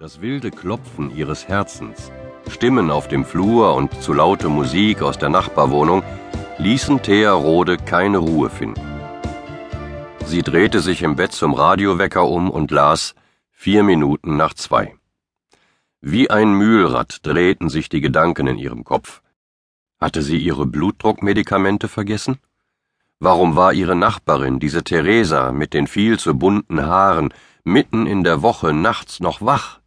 Das wilde Klopfen ihres Herzens, Stimmen auf dem Flur und zu laute Musik aus der Nachbarwohnung ließen Thea Rode keine Ruhe finden. Sie drehte sich im Bett zum Radiowecker um und las vier Minuten nach zwei. Wie ein Mühlrad drehten sich die Gedanken in ihrem Kopf. Hatte sie ihre Blutdruckmedikamente vergessen? Warum war ihre Nachbarin, diese Theresa mit den viel zu bunten Haaren, mitten in der Woche nachts noch wach?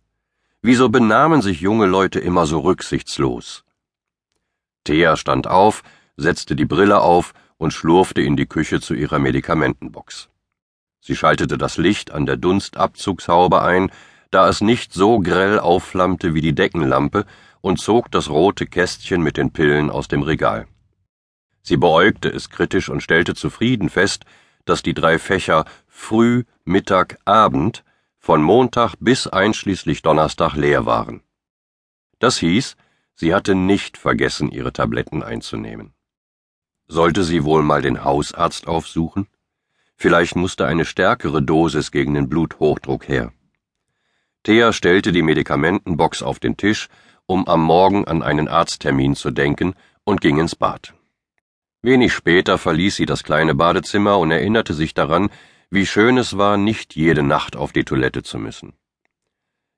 Wieso benahmen sich junge Leute immer so rücksichtslos? Thea stand auf, setzte die Brille auf und schlurfte in die Küche zu ihrer Medikamentenbox. Sie schaltete das Licht an der Dunstabzugshaube ein, da es nicht so grell aufflammte wie die Deckenlampe, und zog das rote Kästchen mit den Pillen aus dem Regal. Sie beäugte es kritisch und stellte zufrieden fest, dass die drei Fächer Früh, Mittag, Abend von Montag bis einschließlich Donnerstag leer waren. Das hieß, sie hatte nicht vergessen, ihre Tabletten einzunehmen. Sollte sie wohl mal den Hausarzt aufsuchen? Vielleicht musste eine stärkere Dosis gegen den Bluthochdruck her. Thea stellte die Medikamentenbox auf den Tisch, um am Morgen an einen Arzttermin zu denken, und ging ins Bad. Wenig später verließ sie das kleine Badezimmer und erinnerte sich daran, wie schön es war, nicht jede Nacht auf die Toilette zu müssen.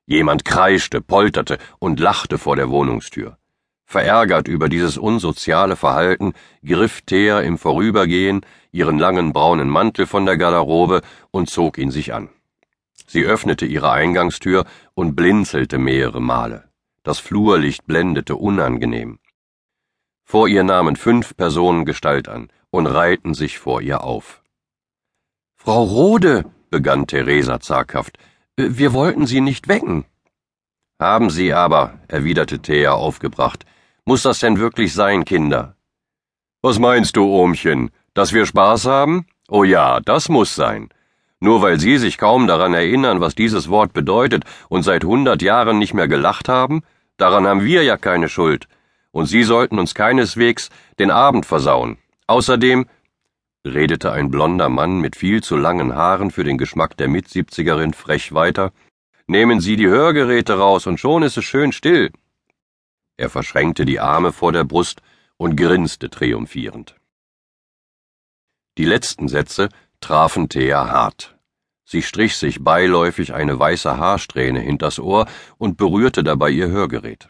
Jemand kreischte, polterte und lachte vor der Wohnungstür. Verärgert über dieses unsoziale Verhalten griff Thea im Vorübergehen ihren langen braunen Mantel von der Garderobe und zog ihn sich an. Sie öffnete ihre Eingangstür und blinzelte mehrere Male. Das Flurlicht blendete unangenehm. Vor ihr nahmen fünf Personen Gestalt an und reihten sich vor ihr auf. Frau Rode, begann Theresa zaghaft, wir wollten Sie nicht wecken. Haben Sie aber, erwiderte Thea aufgebracht. Muss das denn wirklich sein, Kinder? Was meinst du, Ohmchen? Dass wir Spaß haben? Oh ja, das muss sein. Nur weil Sie sich kaum daran erinnern, was dieses Wort bedeutet und seit hundert Jahren nicht mehr gelacht haben, daran haben wir ja keine Schuld. Und Sie sollten uns keineswegs den Abend versauen. Außerdem, redete ein blonder Mann mit viel zu langen Haaren für den Geschmack der Mitsiebzigerin frech weiter, nehmen Sie die Hörgeräte raus und schon ist es schön still. Er verschränkte die Arme vor der Brust und grinste triumphierend. Die letzten Sätze trafen Thea hart. Sie strich sich beiläufig eine weiße Haarsträhne hinters Ohr und berührte dabei ihr Hörgerät.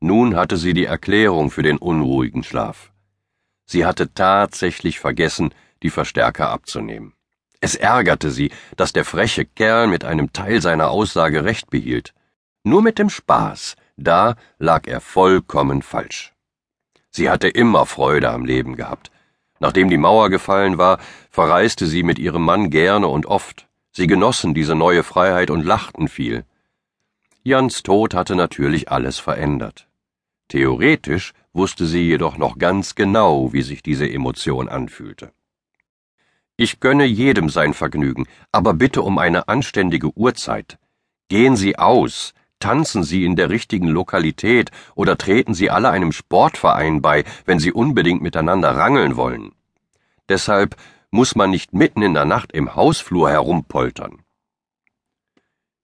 Nun hatte sie die Erklärung für den unruhigen Schlaf. Sie hatte tatsächlich vergessen, die Verstärker abzunehmen. Es ärgerte sie, dass der freche Kerl mit einem Teil seiner Aussage recht behielt. Nur mit dem Spaß, da lag er vollkommen falsch. Sie hatte immer Freude am Leben gehabt. Nachdem die Mauer gefallen war, verreiste sie mit ihrem Mann gerne und oft. Sie genossen diese neue Freiheit und lachten viel. Jans Tod hatte natürlich alles verändert. Theoretisch wusste sie jedoch noch ganz genau, wie sich diese Emotion anfühlte. Ich gönne jedem sein Vergnügen, aber bitte um eine anständige Uhrzeit. Gehen Sie aus, tanzen Sie in der richtigen Lokalität oder treten Sie alle einem Sportverein bei, wenn Sie unbedingt miteinander rangeln wollen. Deshalb muss man nicht mitten in der Nacht im Hausflur herumpoltern.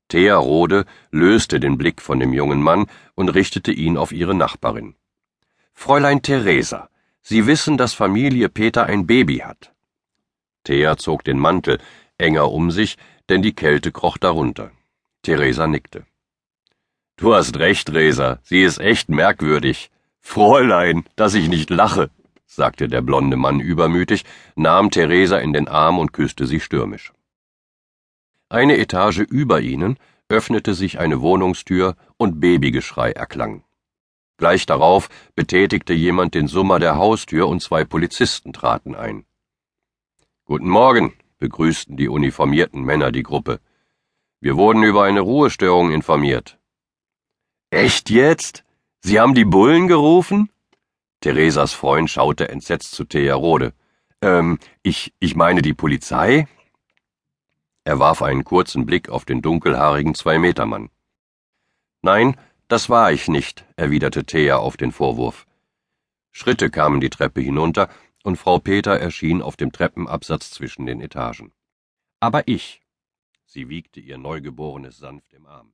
Thea Rode löste den Blick von dem jungen Mann und richtete ihn auf ihre Nachbarin. Fräulein Theresa, Sie wissen, dass Familie Peter ein Baby hat. Thea zog den Mantel enger um sich, denn die Kälte kroch darunter. Theresa nickte. Du hast recht, Resa, sie ist echt merkwürdig. Fräulein, dass ich nicht lache, sagte der blonde Mann übermütig, nahm Theresa in den Arm und küsste sie stürmisch. Eine Etage über ihnen öffnete sich eine Wohnungstür und Babygeschrei erklang. Gleich darauf betätigte jemand den Summer der Haustür und zwei Polizisten traten ein. Guten Morgen, begrüßten die uniformierten Männer die Gruppe. Wir wurden über eine Ruhestörung informiert. Echt jetzt? Sie haben die Bullen gerufen? Theresas Freund schaute entsetzt zu Thea Rode. Ähm, ich, ich meine die Polizei? Er warf einen kurzen Blick auf den dunkelhaarigen Zwei-Meter-Mann. Nein, das war ich nicht, erwiderte Thea auf den Vorwurf. Schritte kamen die Treppe hinunter, und Frau Peter erschien auf dem Treppenabsatz zwischen den Etagen. Aber ich. Sie wiegte ihr Neugeborenes sanft im Arm.